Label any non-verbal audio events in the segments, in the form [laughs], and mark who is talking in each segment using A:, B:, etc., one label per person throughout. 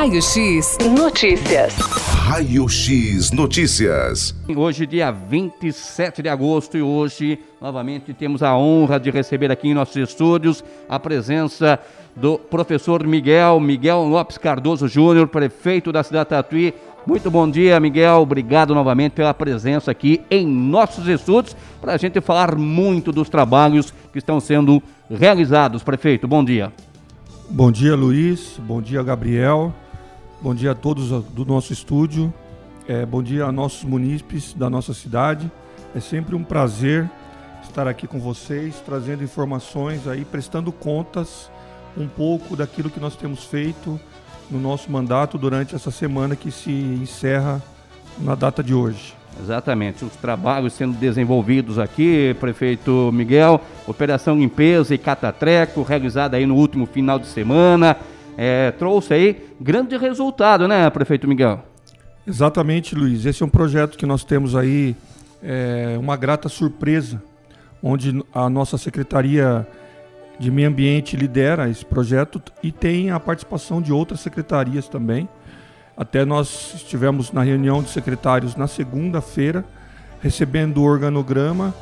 A: Raio X Notícias.
B: Raio X Notícias.
C: Hoje, dia 27 de agosto, e hoje, novamente, temos a honra de receber aqui em nossos estúdios a presença do professor Miguel, Miguel Lopes Cardoso Júnior, prefeito da cidade de Tatuí. Muito bom dia, Miguel. Obrigado novamente pela presença aqui em nossos estúdios para a gente falar muito dos trabalhos que estão sendo realizados. Prefeito, bom dia.
D: Bom dia, Luiz. Bom dia, Gabriel. Bom dia a todos do nosso estúdio. É, bom dia a nossos munícipes da nossa cidade. É sempre um prazer estar aqui com vocês, trazendo informações aí, prestando contas um pouco daquilo que nós temos feito no nosso mandato durante essa semana que se encerra na data de hoje.
C: Exatamente, os trabalhos sendo desenvolvidos aqui, prefeito Miguel, operação limpeza e catatreco, realizada aí no último final de semana, é, trouxe aí grande resultado, né, prefeito Miguel?
D: Exatamente, Luiz. Esse é um projeto que nós temos aí, é, uma grata surpresa, onde a nossa Secretaria de Meio Ambiente lidera esse projeto e tem a participação de outras secretarias também. Até nós estivemos na reunião de secretários na segunda-feira, recebendo o organograma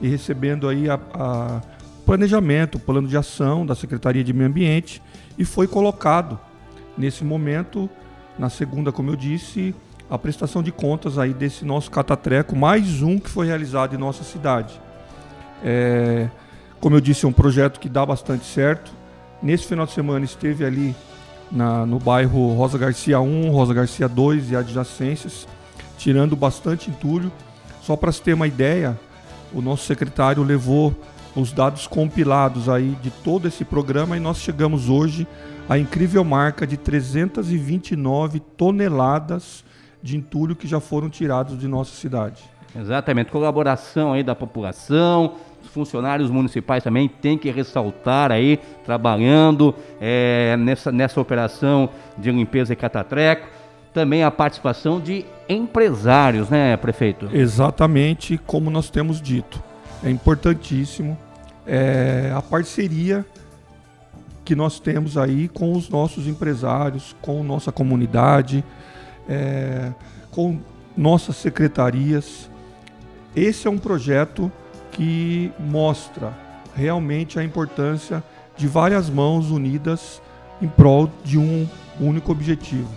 D: e recebendo aí a, a planejamento, plano de ação da Secretaria de Meio Ambiente e foi colocado nesse momento, na segunda, como eu disse, a prestação de contas aí desse nosso catatreco, mais um que foi realizado em nossa cidade. É, como eu disse, é um projeto que dá bastante certo. Nesse final de semana esteve ali na, no bairro Rosa Garcia 1, Rosa Garcia 2 e adjacências, tirando bastante entulho. Só para se ter uma ideia, o nosso secretário levou os dados compilados aí de todo esse programa e nós chegamos hoje à incrível marca de 329 toneladas de entulho que já foram tirados de nossa cidade.
C: Exatamente, colaboração aí da população, os funcionários municipais também têm que ressaltar aí, trabalhando é, nessa, nessa operação de limpeza e catatreco. Também a participação de empresários, né, prefeito?
D: Exatamente como nós temos dito. É importantíssimo é, a parceria que nós temos aí com os nossos empresários, com nossa comunidade, é, com nossas secretarias. Esse é um projeto que mostra realmente a importância de várias mãos unidas em prol de um único objetivo,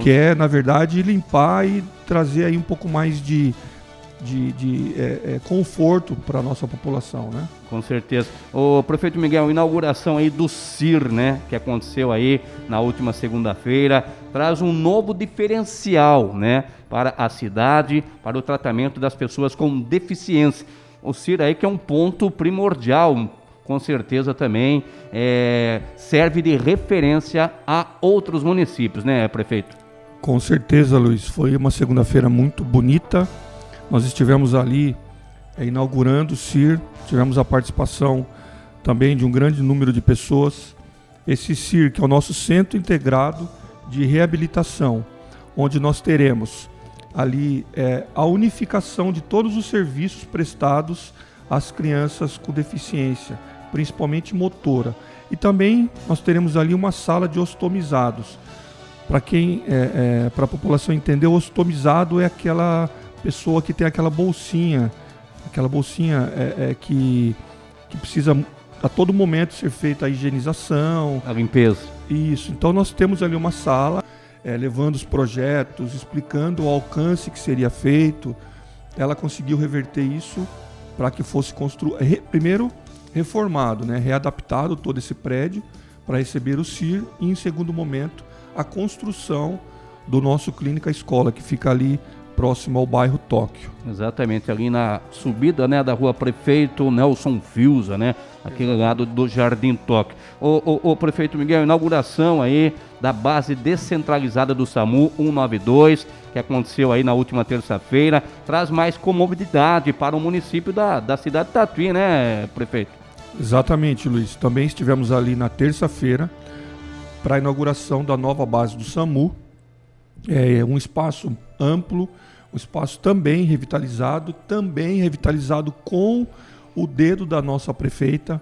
D: que é, na verdade, limpar e trazer aí um pouco mais de, de, de é, é, conforto para a nossa população, né?
C: Com certeza. O prefeito Miguel, inauguração aí do CIR, né, que aconteceu aí na última segunda-feira, traz um novo diferencial, né, para a cidade, para o tratamento das pessoas com deficiência o CIR aí que é um ponto primordial, com certeza também é, serve de referência a outros municípios, né, prefeito?
D: Com certeza, Luiz. Foi uma segunda-feira muito bonita. Nós estivemos ali é, inaugurando o CIR, tivemos a participação também de um grande número de pessoas. Esse CIR, que é o nosso Centro Integrado de Reabilitação, onde nós teremos ali é, a unificação de todos os serviços prestados às crianças com deficiência, principalmente motora. E também nós teremos ali uma sala de ostomizados. Para quem, é, é, para a população entender, o ostomizado é aquela pessoa que tem aquela bolsinha, aquela bolsinha é, é, que, que precisa a todo momento ser feita a higienização,
C: a limpeza.
D: Isso. Então nós temos ali uma sala é, levando os projetos, explicando o alcance que seria feito. Ela conseguiu reverter isso para que fosse construído, re, primeiro reformado, né, readaptado todo esse prédio para receber o CIR e, em segundo momento, a construção do nosso Clínica Escola, que fica ali próximo ao bairro Tóquio.
C: Exatamente, ali na subida né, da rua Prefeito Nelson Fiuza, né? Aquele lado do Jardim Tóquio. O, o, o, prefeito Miguel, inauguração aí da base descentralizada do SAMU 192, que aconteceu aí na última terça-feira, traz mais comodidade para o município da, da cidade de Tatuí, né, prefeito?
D: Exatamente, Luiz. Também estivemos ali na terça-feira para a inauguração da nova base do SAMU. É um espaço amplo, um espaço também revitalizado, também revitalizado com o dedo da nossa prefeita.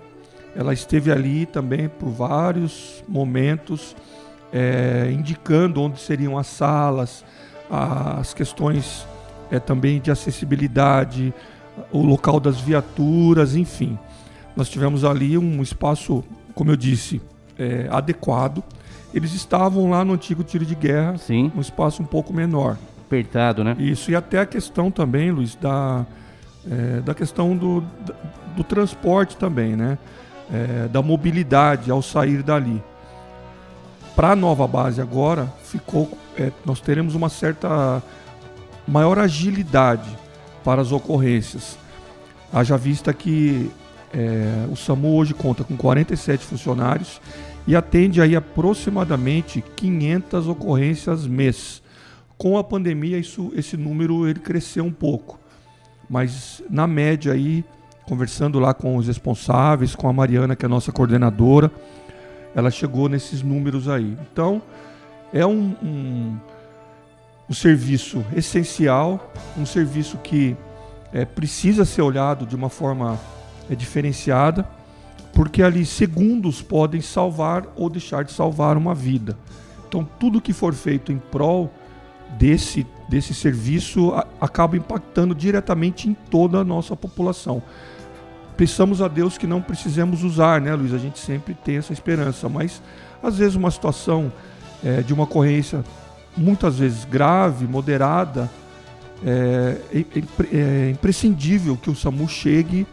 D: Ela esteve ali também por vários momentos é, indicando onde seriam as salas, as questões é, também de acessibilidade, o local das viaturas, enfim. Nós tivemos ali um espaço, como eu disse, é, adequado. Eles estavam lá no antigo tiro de guerra,
C: Sim.
D: um espaço um pouco menor.
C: Apertado, né?
D: Isso, e até a questão também, Luiz, da, é, da questão do, do, do transporte também, né? É, da mobilidade ao sair dali. Para a nova base agora, ficou, é, nós teremos uma certa maior agilidade para as ocorrências. Haja vista que é, o SAMU hoje conta com 47 funcionários e atende aí aproximadamente 500 ocorrências mês. Com a pandemia, isso, esse número ele cresceu um pouco, mas na média aí, conversando lá com os responsáveis, com a Mariana, que é a nossa coordenadora, ela chegou nesses números aí. Então, é um, um, um serviço essencial, um serviço que é, precisa ser olhado de uma forma é, diferenciada, porque ali segundos podem salvar ou deixar de salvar uma vida. Então, tudo que for feito em prol desse, desse serviço a, acaba impactando diretamente em toda a nossa população pensamos a Deus que não precisemos usar, né, Luiz? A gente sempre tem essa esperança, mas às vezes uma situação é, de uma ocorrência muitas vezes grave, moderada, é, é, é imprescindível que o SAMU chegue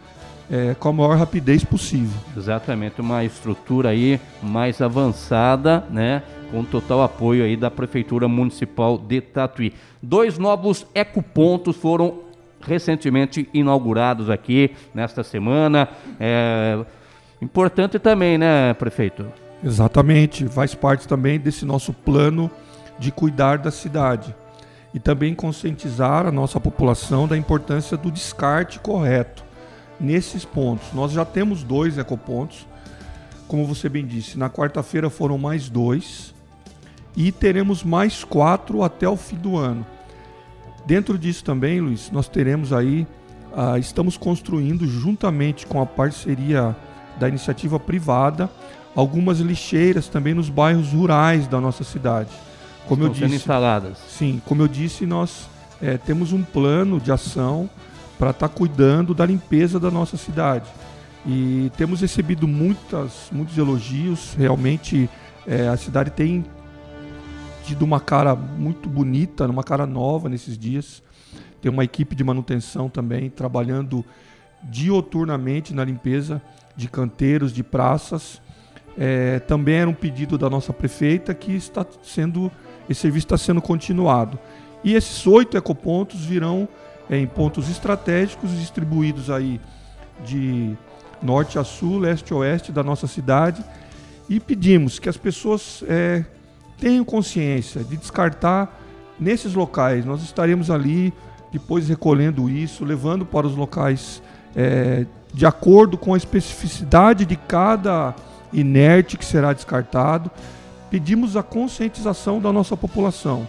D: é, com a maior rapidez possível.
C: Exatamente, uma estrutura aí mais avançada, né? Com total apoio aí da Prefeitura Municipal de Tatuí. Dois novos ecopontos foram recentemente inaugurados aqui nesta semana. É importante também, né, prefeito?
D: Exatamente, faz parte também desse nosso plano de cuidar da cidade e também conscientizar a nossa população da importância do descarte correto nesses pontos. Nós já temos dois ecopontos, como você bem disse, na quarta-feira foram mais dois e teremos mais quatro até o fim do ano. Dentro disso também, Luiz, nós teremos aí, ah, estamos construindo juntamente com a parceria da iniciativa privada algumas lixeiras também nos bairros rurais da nossa cidade.
C: Como Estão eu disse, instaladas.
D: Sim, como eu disse, nós é, temos um plano de ação para estar tá cuidando da limpeza da nossa cidade. E temos recebido muitas, muitos elogios. Realmente é, a cidade tem tido uma cara muito bonita, uma cara nova nesses dias. Tem uma equipe de manutenção também trabalhando dioturnamente na limpeza de canteiros, de praças. É, também era um pedido da nossa prefeita que está sendo esse serviço está sendo continuado. E esses oito ecopontos virão em pontos estratégicos distribuídos aí de norte a sul, leste a oeste da nossa cidade. E pedimos que as pessoas é, tenham consciência de descartar nesses locais. Nós estaremos ali depois recolhendo isso, levando para os locais é, de acordo com a especificidade de cada inerte que será descartado. Pedimos a conscientização da nossa população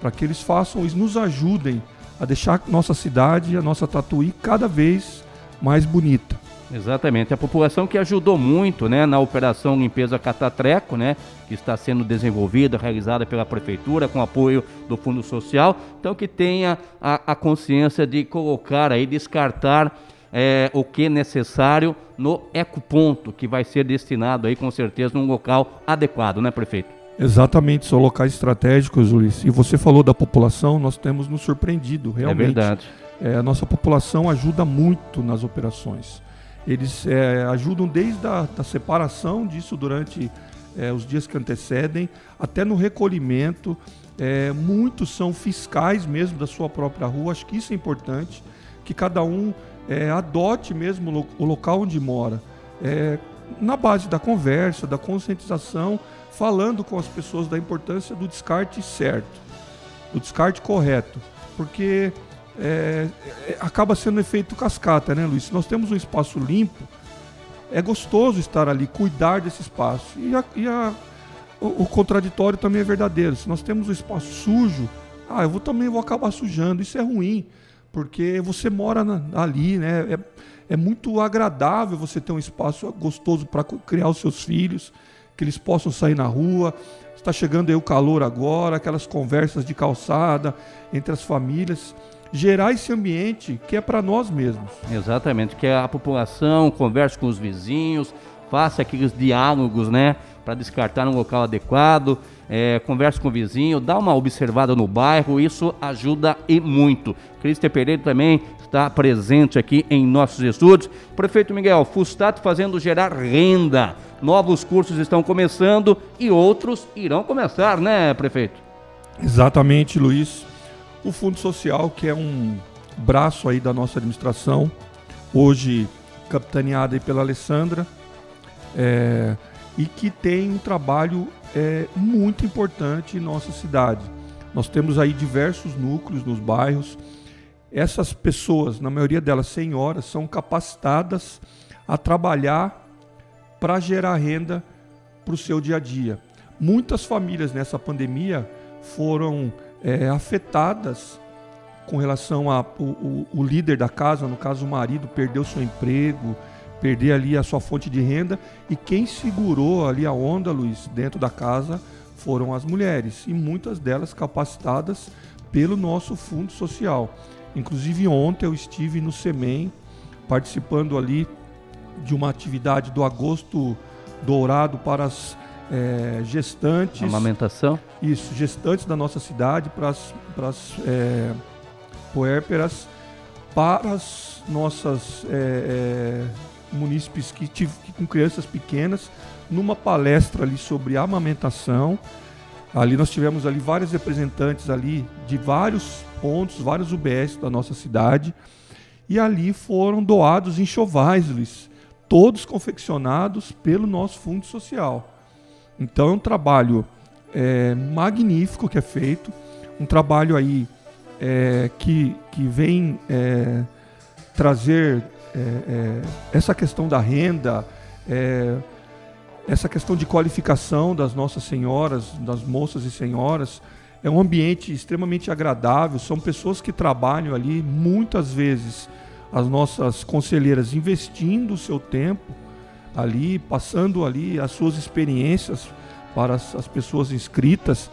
D: para que eles façam e nos ajudem a deixar nossa cidade, a nossa Tatuí cada vez mais bonita.
C: Exatamente. A população que ajudou muito né, na operação Limpeza Catatreco, né, que está sendo desenvolvida, realizada pela Prefeitura, com apoio do Fundo Social. Então, que tenha a, a consciência de colocar aí, descartar é, o que é necessário no ecoponto, que vai ser destinado aí, com certeza, num local adequado, né, prefeito?
D: Exatamente, são locais estratégicos, Luiz. E você falou da população, nós temos nos surpreendido, realmente.
C: É verdade.
D: É, a nossa população ajuda muito nas operações. Eles é, ajudam desde a da separação disso durante é, os dias que antecedem, até no recolhimento. É, muitos são fiscais mesmo da sua própria rua. Acho que isso é importante, que cada um é, adote mesmo o local onde mora, é, na base da conversa, da conscientização, falando com as pessoas da importância do descarte certo, do descarte correto, porque é, é, acaba sendo efeito cascata, né, Luiz? Se nós temos um espaço limpo, é gostoso estar ali, cuidar desse espaço. E, a, e a, o, o, contraditório também é verdadeiro. Se nós temos um espaço sujo, ah, eu vou, também vou acabar sujando. Isso é ruim, porque você mora na, ali, né? É, é muito agradável você ter um espaço gostoso para criar os seus filhos. Que eles possam sair na rua. Está chegando aí o calor agora, aquelas conversas de calçada entre as famílias. Gerar esse ambiente que é para nós mesmos.
C: Exatamente, que a população converse com os vizinhos, faça aqueles diálogos, né? Para descartar um local adequado, é, converse com o vizinho, dá uma observada no bairro, isso ajuda e muito. Cristian Pereira também está presente aqui em nossos estúdios. Prefeito Miguel, Fustato fazendo gerar renda. Novos cursos estão começando e outros irão começar, né, prefeito?
D: Exatamente, Luiz. O Fundo Social, que é um braço aí da nossa administração, hoje capitaneada aí pela Alessandra, é, e que tem um trabalho é, muito importante em nossa cidade. Nós temos aí diversos núcleos nos bairros, essas pessoas, na maioria delas senhoras, são capacitadas a trabalhar para gerar renda para o seu dia a dia. Muitas famílias nessa pandemia foram é, afetadas com relação a o, o, o, líder da casa, no caso o marido, perdeu seu emprego, perder ali a sua fonte de renda e quem segurou ali a onda, Luiz, dentro da casa foram as mulheres e muitas delas capacitadas pelo nosso fundo social. Inclusive ontem eu estive no SEMEN participando ali de uma atividade do agosto dourado para as é, gestantes.
C: Amamentação?
D: Isso, gestantes da nossa cidade, para as, para as é, puérperas, para as nossas é, é munícipes que, que com crianças pequenas, numa palestra ali sobre amamentação. Ali nós tivemos ali vários representantes ali de vários pontos, vários UBS da nossa cidade. E ali foram doados enxovais, todos confeccionados pelo nosso fundo social. Então é um trabalho é, magnífico que é feito, um trabalho aí é, que, que vem é, trazer é, é, essa questão da renda, é, essa questão de qualificação das nossas senhoras, das moças e senhoras, é um ambiente extremamente agradável. São pessoas que trabalham ali, muitas vezes, as nossas conselheiras investindo o seu tempo ali, passando ali as suas experiências para as, as pessoas inscritas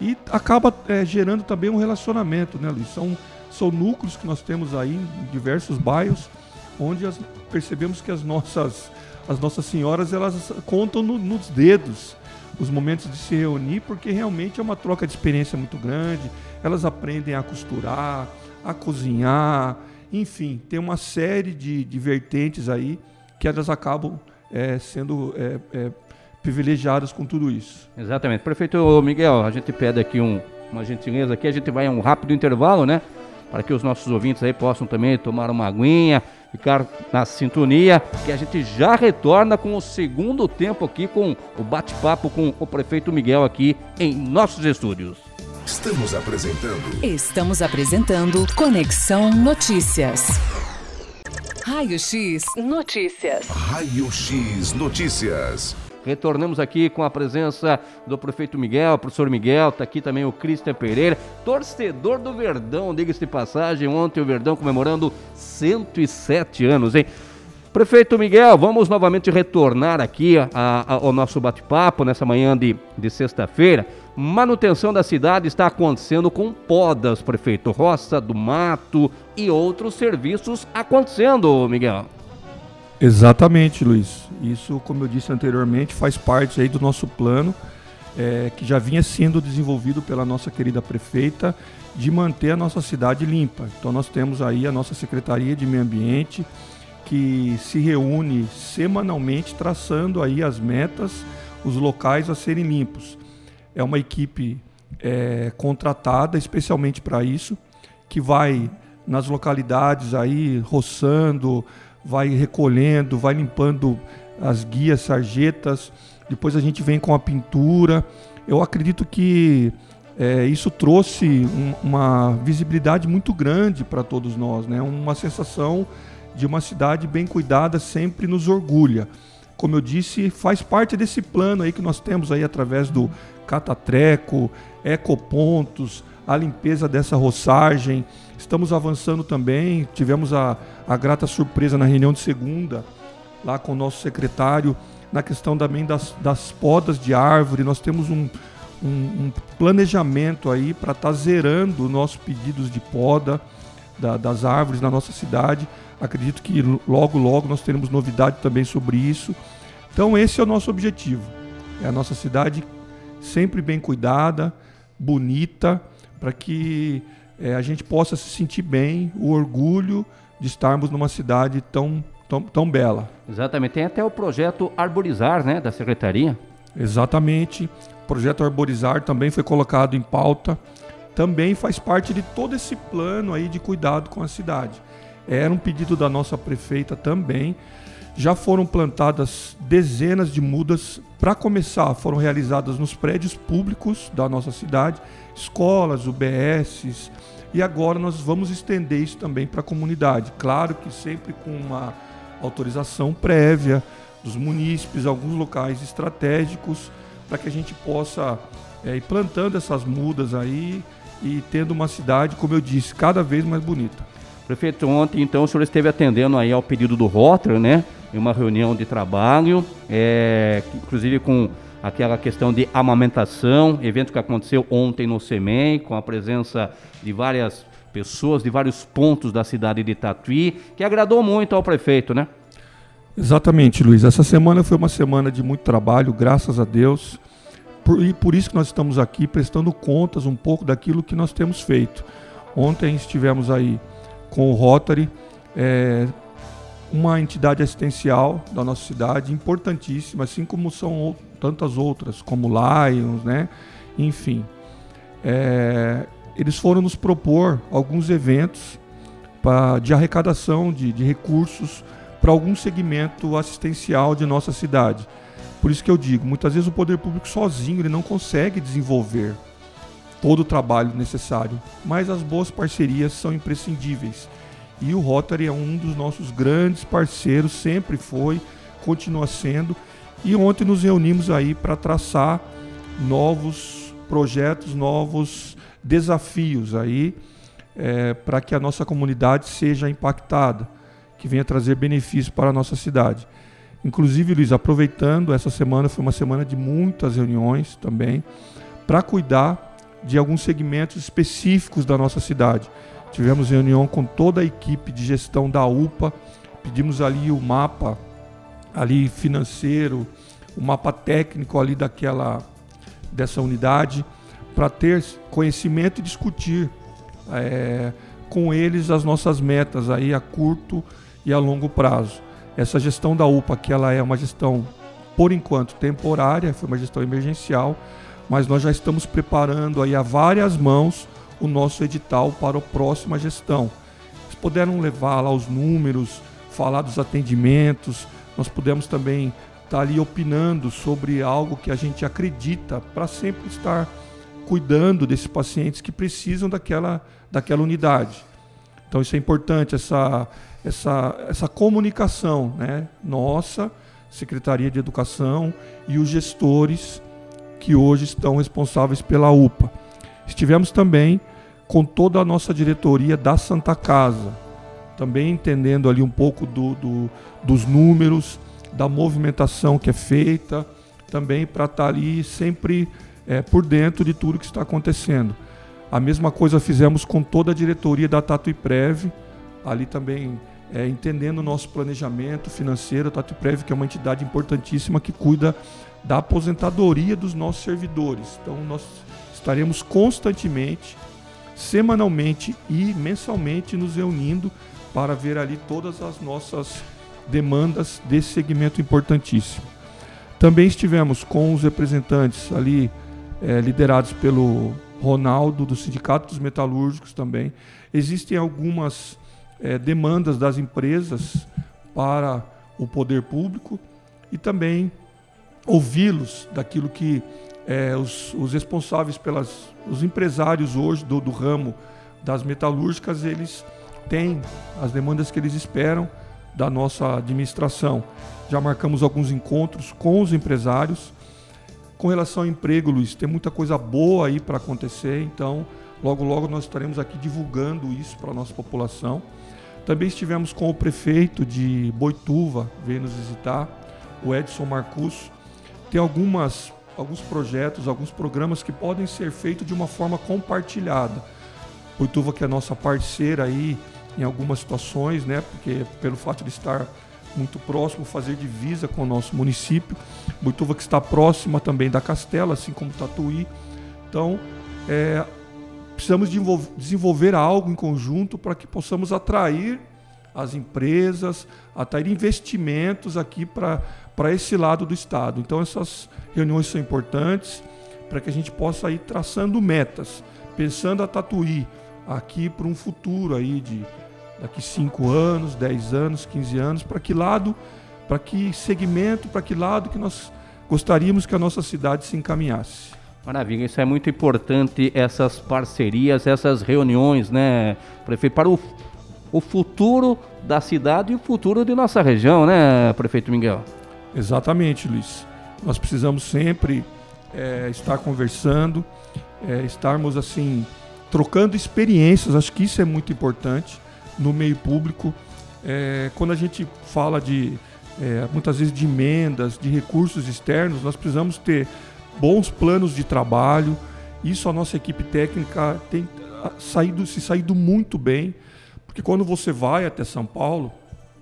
D: e acaba é, gerando também um relacionamento, né, Luiz? São, são núcleos que nós temos aí em diversos bairros, onde as, percebemos que as nossas, as nossas senhoras elas contam no, nos dedos os momentos de se reunir, porque realmente é uma troca de experiência muito grande. Elas aprendem a costurar, a cozinhar, enfim, tem uma série de, de vertentes aí que elas acabam é, sendo é, é, privilegiadas com tudo isso.
C: Exatamente. Prefeito Miguel, a gente pede aqui um, uma gentileza aqui, a gente vai a um rápido intervalo, né? Para que os nossos ouvintes aí possam também tomar uma aguinha, ficar na sintonia, que a gente já retorna com o segundo tempo aqui com o bate-papo com o prefeito Miguel aqui em nossos estúdios.
B: Estamos apresentando.
A: Estamos apresentando Conexão Notícias. Raio X Notícias.
B: Raio X Notícias.
C: Retornamos aqui com a presença do prefeito Miguel, professor Miguel, está aqui também o Cristian Pereira, torcedor do Verdão, diga-se de passagem, ontem o Verdão comemorando 107 anos, hein? Prefeito Miguel, vamos novamente retornar aqui a, a, ao nosso bate-papo nessa manhã de, de sexta-feira. Manutenção da cidade está acontecendo com podas, prefeito, roça do mato e outros serviços acontecendo, Miguel.
D: Exatamente, Luiz. Isso, como eu disse anteriormente, faz parte aí do nosso plano é, que já vinha sendo desenvolvido pela nossa querida prefeita de manter a nossa cidade limpa. Então nós temos aí a nossa Secretaria de Meio Ambiente que se reúne semanalmente traçando aí as metas, os locais a serem limpos. É uma equipe é, contratada especialmente para isso, que vai nas localidades aí roçando, vai recolhendo, vai limpando as guias, sarjetas, depois a gente vem com a pintura. Eu acredito que é, isso trouxe um, uma visibilidade muito grande para todos nós, né? uma sensação de uma cidade bem cuidada sempre nos orgulha. Como eu disse, faz parte desse plano aí que nós temos aí através do catatreco, ecopontos, a limpeza dessa roçagem, Estamos avançando também, tivemos a, a grata surpresa na reunião de segunda, lá com o nosso secretário, na questão também das, das podas de árvore. Nós temos um, um, um planejamento aí para estar tá zerando nossos pedidos de poda da, das árvores na nossa cidade. Acredito que logo, logo nós teremos novidade também sobre isso. Então, esse é o nosso objetivo. É a nossa cidade sempre bem cuidada, bonita, para que é, a gente possa se sentir bem, o orgulho de estarmos numa cidade tão, tão, tão bela.
C: Exatamente. Tem até o projeto Arborizar, né, da Secretaria.
D: Exatamente. O projeto Arborizar também foi colocado em pauta. Também faz parte de todo esse plano aí de cuidado com a cidade. Era um pedido da nossa prefeita também. Já foram plantadas dezenas de mudas. Para começar, foram realizadas nos prédios públicos da nossa cidade, escolas, UBSs, e agora nós vamos estender isso também para a comunidade. Claro que sempre com uma autorização prévia dos munícipes, alguns locais estratégicos, para que a gente possa é, ir plantando essas mudas aí e tendo uma cidade, como eu disse, cada vez mais bonita.
C: Prefeito, ontem então o senhor esteve atendendo aí ao pedido do Rotary, né? Em uma reunião de trabalho, é, inclusive com aquela questão de amamentação, evento que aconteceu ontem no SEMEI, com a presença de várias pessoas de vários pontos da cidade de Tatuí, que agradou muito ao prefeito, né?
D: Exatamente, Luiz. Essa semana foi uma semana de muito trabalho, graças a Deus. Por, e por isso que nós estamos aqui prestando contas um pouco daquilo que nós temos feito. Ontem estivemos aí com o Rotary, é, uma entidade assistencial da nossa cidade, importantíssima, assim como são tantas outras, como Lions, né? Enfim. É, eles foram nos propor alguns eventos pra, de arrecadação de, de recursos para algum segmento assistencial de nossa cidade. Por isso que eu digo, muitas vezes o poder público sozinho ele não consegue desenvolver todo o trabalho necessário, mas as boas parcerias são imprescindíveis. E o Rotary é um dos nossos grandes parceiros, sempre foi, continua sendo. E ontem nos reunimos aí para traçar novos projetos, novos desafios aí é, para que a nossa comunidade seja impactada, que venha trazer benefícios para a nossa cidade. Inclusive, Luiz, aproveitando, essa semana foi uma semana de muitas reuniões também, para cuidar de alguns segmentos específicos da nossa cidade. Tivemos reunião com toda a equipe de gestão da UPA, pedimos ali o mapa ali financeiro, o mapa técnico ali daquela dessa unidade para ter conhecimento e discutir é, com eles as nossas metas aí a curto e a longo prazo. Essa gestão da UPA, que ela é uma gestão por enquanto temporária, foi uma gestão emergencial, mas nós já estamos preparando aí a várias mãos o nosso edital para a próxima gestão. Eles puderam levar lá os números, falar dos atendimentos, nós pudemos também estar tá ali opinando sobre algo que a gente acredita para sempre estar cuidando desses pacientes que precisam daquela, daquela unidade. Então isso é importante, essa, essa, essa comunicação, né? Nossa, Secretaria de Educação e os gestores que hoje estão responsáveis pela UPA. Estivemos também com toda a nossa diretoria da Santa Casa, também entendendo ali um pouco do, do dos números, da movimentação que é feita, também para estar tá ali sempre é, por dentro de tudo que está acontecendo. A mesma coisa fizemos com toda a diretoria da Tatuiprev, ali também é, entendendo o nosso planejamento financeiro, a Tatuiprev, que é uma entidade importantíssima que cuida da aposentadoria dos nossos servidores. Então, nós estaremos constantemente, semanalmente e mensalmente nos reunindo para ver ali todas as nossas demandas desse segmento importantíssimo. Também estivemos com os representantes ali é, liderados pelo Ronaldo, do Sindicato dos Metalúrgicos também. Existem algumas é, demandas das empresas para o poder público e também ouvi-los daquilo que é, os, os, responsáveis pelas os empresários hoje do, do ramo das metalúrgicas eles têm as demandas que eles esperam da nossa administração. Já marcamos alguns encontros com os empresários com relação ao emprego, Luiz, tem muita coisa boa aí para acontecer, então logo logo nós estaremos aqui divulgando isso para a nossa população. Também estivemos com o prefeito de Boituva, veio nos visitar, o Edson Marcus, tem algumas, alguns projetos, alguns programas que podem ser feitos de uma forma compartilhada. Boituva que é nossa parceira aí em algumas situações, né? Porque pelo fato de estar muito próximo, fazer divisa com o nosso município. Boituva que está próxima também da Castela, assim como Tatuí. Então, é, precisamos de desenvolver algo em conjunto para que possamos atrair as empresas, atrair investimentos aqui para esse lado do Estado. Então, essas reuniões são importantes para que a gente possa ir traçando metas, pensando a Tatuí aqui para um futuro aí de daqui 5 anos, 10 anos, 15 anos, para que lado, para que segmento, para que lado que nós gostaríamos que a nossa cidade se encaminhasse.
C: Maravilha, isso é muito importante, essas parcerias, essas reuniões, né, prefeito, para o, o futuro da cidade e o futuro de nossa região, né, prefeito Miguel?
D: Exatamente, Luiz. Nós precisamos sempre é, estar conversando, é, estarmos assim, trocando experiências, acho que isso é muito importante no meio público. É, quando a gente fala de é, muitas vezes de emendas, de recursos externos, nós precisamos ter bons planos de trabalho. Isso a nossa equipe técnica tem saído, se saído muito bem, porque quando você vai até São Paulo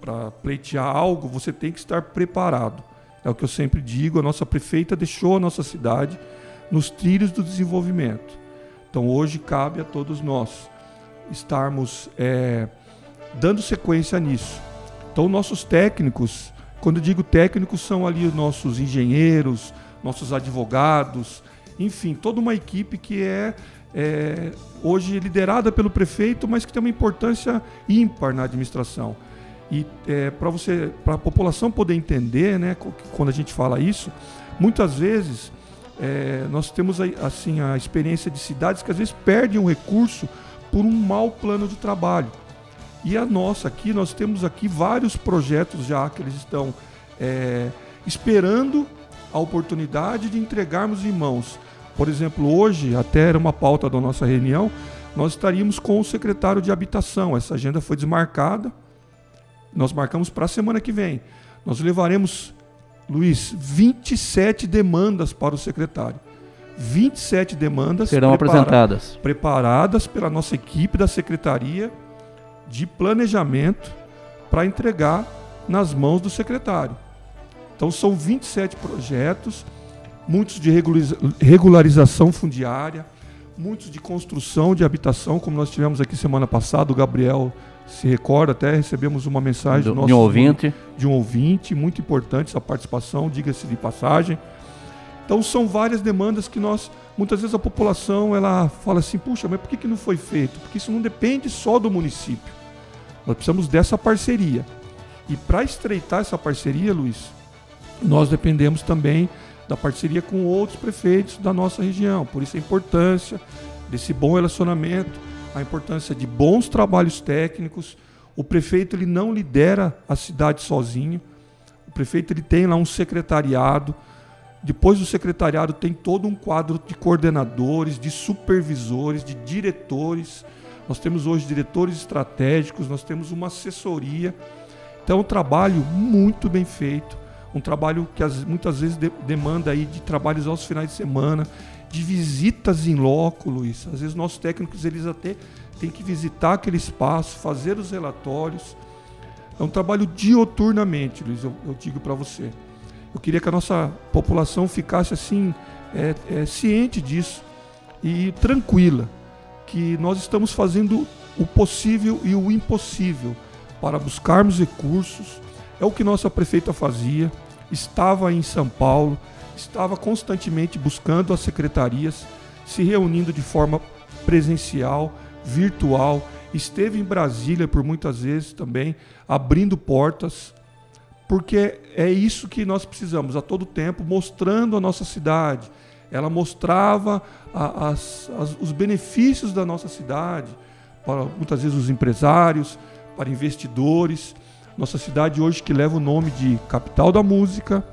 D: para pleitear algo, você tem que estar preparado. É o que eu sempre digo, a nossa prefeita deixou a nossa cidade nos trilhos do desenvolvimento. Então hoje cabe a todos nós estarmos é, dando sequência nisso. Então, nossos técnicos, quando eu digo técnicos, são ali os nossos engenheiros, nossos advogados, enfim, toda uma equipe que é, é hoje liderada pelo prefeito, mas que tem uma importância ímpar na administração. E é, para você, para a população poder entender, né, quando a gente fala isso, muitas vezes é, nós temos assim a experiência de cidades que às vezes perdem um recurso por um mau plano de trabalho. E a nossa aqui, nós temos aqui vários projetos já que eles estão é, esperando a oportunidade de entregarmos em mãos. Por exemplo, hoje, até era uma pauta da nossa reunião, nós estaríamos com o secretário de habitação. Essa agenda foi desmarcada. Nós marcamos para a semana que vem. Nós levaremos, Luiz, 27 demandas para o secretário. 27 demandas
C: serão prepara apresentadas.
D: Preparadas pela nossa equipe da secretaria de planejamento para entregar nas mãos do secretário. Então são 27 projetos, muitos de regularização fundiária, muitos de construção de habitação, como nós tivemos aqui semana passada, o Gabriel se recorda, até recebemos uma mensagem
C: do, nosso, de um ouvinte.
D: De um ouvinte, muito importante essa participação, diga-se de passagem. Então são várias demandas que nós, muitas vezes a população, ela fala assim, puxa, mas por que, que não foi feito? Porque isso não depende só do município. Nós precisamos dessa parceria. E para estreitar essa parceria, Luiz, nós dependemos também da parceria com outros prefeitos da nossa região. Por isso a importância desse bom relacionamento, a importância de bons trabalhos técnicos. O prefeito ele não lidera a cidade sozinho. O prefeito ele tem lá um secretariado. Depois do secretariado tem todo um quadro de coordenadores, de supervisores, de diretores nós temos hoje diretores estratégicos, nós temos uma assessoria. Então, é um trabalho muito bem feito, um trabalho que muitas vezes de, demanda aí de trabalhos aos finais de semana, de visitas em loco, Luiz. Às vezes nossos técnicos eles até têm que visitar aquele espaço, fazer os relatórios. É um trabalho dioturnamente, Luiz, eu, eu digo para você. Eu queria que a nossa população ficasse assim, é, é, ciente disso e tranquila que nós estamos fazendo o possível e o impossível para buscarmos recursos. É o que nossa prefeita fazia, estava em São Paulo, estava constantemente buscando as secretarias, se reunindo de forma presencial, virtual, esteve em Brasília por muitas vezes também, abrindo portas, porque é isso que nós precisamos a todo tempo, mostrando a nossa cidade, ela mostrava a, as, as, os benefícios da nossa cidade para muitas vezes os empresários, para investidores. Nossa cidade hoje que leva o nome de capital da música,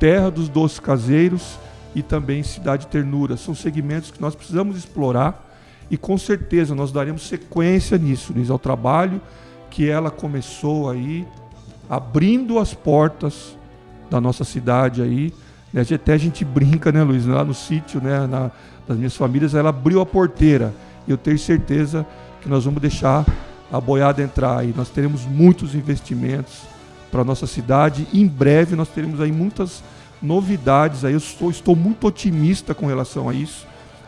D: terra dos doces caseiros e também cidade ternura. São segmentos que nós precisamos explorar e com certeza nós daremos sequência nisso, Luiz, ao trabalho que ela começou aí, abrindo as portas da nossa cidade aí. Né? Até a gente brinca, né, Luiz? Lá no sítio, né, na, das minhas famílias, ela abriu a porteira. E eu tenho certeza que nós vamos deixar a boiada entrar e nós teremos muitos investimentos para a nossa cidade. Em breve nós teremos aí muitas novidades. Aí eu estou, estou muito otimista com relação a isso,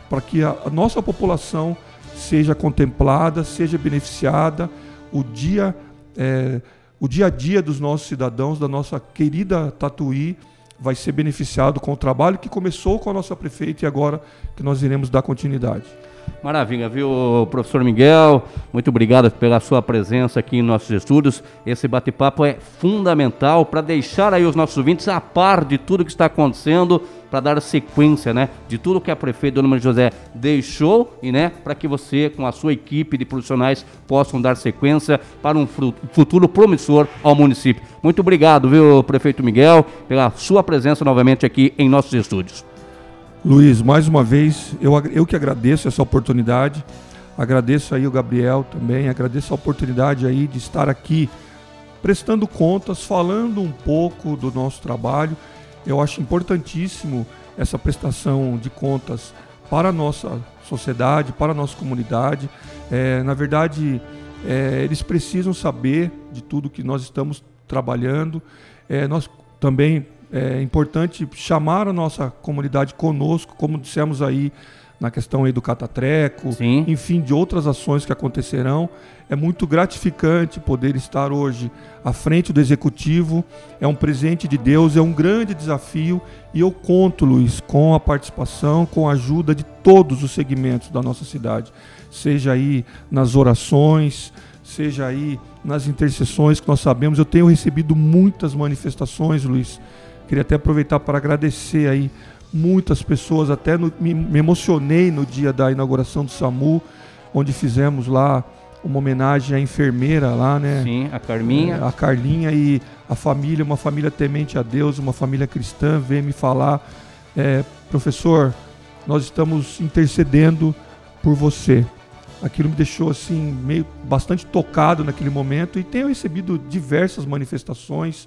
D: para que a, a nossa população seja contemplada, seja beneficiada. O dia, é, o dia a dia dos nossos cidadãos, da nossa querida Tatuí, vai ser beneficiado com o trabalho que começou com a nossa prefeita e agora que nós iremos dar continuidade.
C: Maravilha, viu, professor Miguel? Muito obrigado pela sua presença aqui em nossos estúdios. Esse bate-papo é fundamental para deixar aí os nossos ouvintes a par de tudo que está acontecendo, para dar sequência, né, de tudo que a prefeita Dona Maria José deixou e, né, para que você com a sua equipe de profissionais possam dar sequência para um futuro promissor ao município. Muito obrigado, viu, prefeito Miguel, pela sua presença novamente aqui em nossos estúdios.
D: Luiz, mais uma vez, eu, eu que agradeço essa oportunidade, agradeço aí o Gabriel também, agradeço a oportunidade aí de estar aqui prestando contas, falando um pouco do nosso trabalho. Eu acho importantíssimo essa prestação de contas para a nossa sociedade, para a nossa comunidade. É, na verdade, é, eles precisam saber de tudo que nós estamos trabalhando. É, nós também é importante chamar a nossa comunidade conosco, como dissemos aí na questão aí do catatreco, Sim. enfim, de outras ações que acontecerão. É muito gratificante poder estar hoje à frente do executivo. É um presente de Deus, é um grande desafio e eu conto, Luiz, com a participação, com a ajuda de todos os segmentos da nossa cidade, seja aí nas orações, seja aí nas intercessões que nós sabemos. Eu tenho recebido muitas manifestações, Luiz, Queria até aproveitar para agradecer aí muitas pessoas, até no, me, me, emocionei no dia da inauguração do SAMU, onde fizemos lá uma homenagem à enfermeira lá, né?
C: Sim, a Carminha.
D: É, a Carlinha e a família, uma família temente a Deus, uma família cristã, veio me falar, é, professor, nós estamos intercedendo por você. Aquilo me deixou assim meio bastante tocado naquele momento e tenho recebido diversas manifestações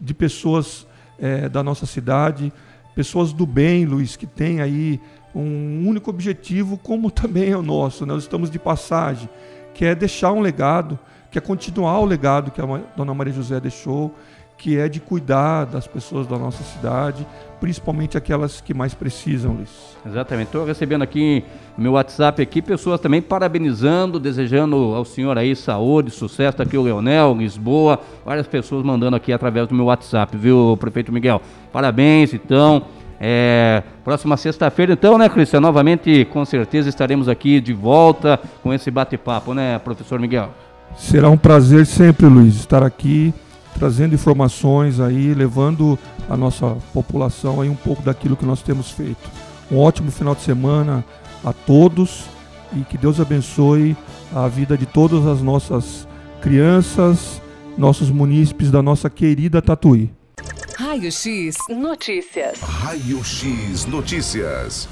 D: de pessoas é, da nossa cidade, pessoas do bem, Luiz, que têm aí um único objetivo, como [laughs] também é o nosso. Né? Nós estamos de passagem, que é deixar um legado, que é continuar o legado que a Dona Maria José deixou, que é de cuidar das pessoas da nossa cidade, principalmente aquelas que mais precisam, Luiz.
C: Exatamente. Estou recebendo aqui no meu WhatsApp aqui pessoas também parabenizando, desejando ao senhor aí saúde, sucesso. Tá aqui o Leonel, Lisboa, várias pessoas mandando aqui através do meu WhatsApp, viu, prefeito Miguel? Parabéns, então. É, próxima sexta-feira, então, né, Cristian? Novamente, com certeza, estaremos aqui de volta com esse bate-papo, né, professor Miguel?
D: Será um prazer sempre, Luiz, estar aqui trazendo informações aí, levando a nossa população aí um pouco daquilo que nós temos feito. Um ótimo final de semana a todos e que Deus abençoe a vida de todas as nossas crianças, nossos munícipes da nossa querida Tatuí.
A: Raio X Notícias.
B: Raio X Notícias.